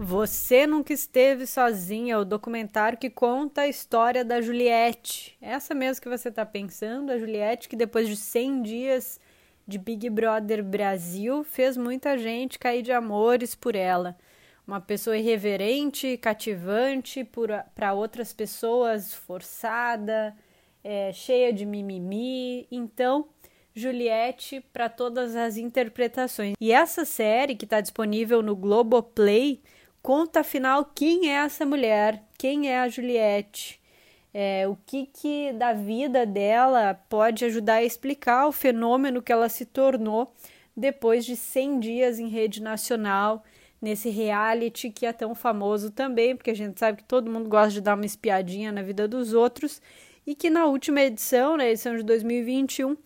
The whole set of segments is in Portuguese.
Você Nunca Esteve Sozinha, o documentário que conta a história da Juliette. Essa mesmo que você está pensando, a Juliette que depois de 100 dias de Big Brother Brasil fez muita gente cair de amores por ela. Uma pessoa irreverente, cativante para outras pessoas, forçada, é, cheia de mimimi. Então, Juliette para todas as interpretações. E essa série que está disponível no Globoplay conta afinal quem é essa mulher, quem é a Juliette, é, o que, que da vida dela pode ajudar a explicar o fenômeno que ela se tornou depois de 100 dias em rede nacional, nesse reality que é tão famoso também, porque a gente sabe que todo mundo gosta de dar uma espiadinha na vida dos outros, e que na última edição, na edição de 2021,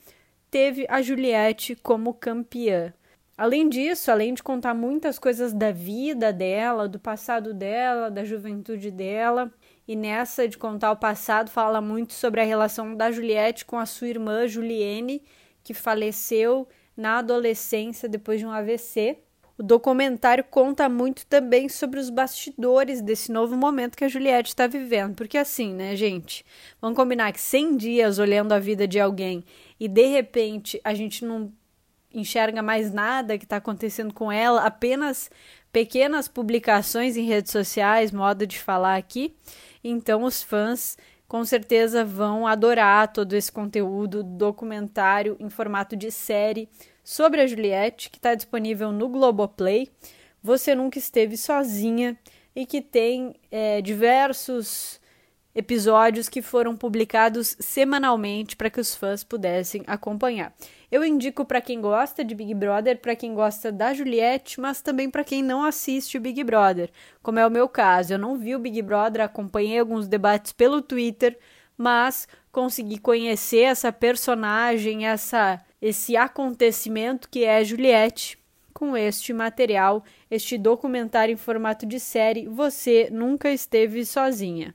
teve a Juliette como campeã. Além disso, além de contar muitas coisas da vida dela, do passado dela, da juventude dela, e nessa de contar o passado, fala muito sobre a relação da Juliette com a sua irmã Juliene, que faleceu na adolescência depois de um AVC. O documentário conta muito também sobre os bastidores desse novo momento que a Juliette está vivendo. Porque assim, né, gente? Vamos combinar que 100 dias olhando a vida de alguém e de repente a gente não enxerga mais nada que está acontecendo com ela, apenas pequenas publicações em redes sociais, modo de falar aqui. Então, os fãs com certeza vão adorar todo esse conteúdo documentário em formato de série sobre a Juliette, que está disponível no Globoplay. Você nunca esteve sozinha e que tem é, diversos episódios que foram publicados semanalmente para que os fãs pudessem acompanhar. Eu indico para quem gosta de Big Brother, para quem gosta da Juliette, mas também para quem não assiste o Big Brother, como é o meu caso. Eu não vi o Big Brother, acompanhei alguns debates pelo Twitter, mas consegui conhecer essa personagem, essa esse acontecimento que é Juliette com este material, este documentário em formato de série Você Nunca Esteve Sozinha.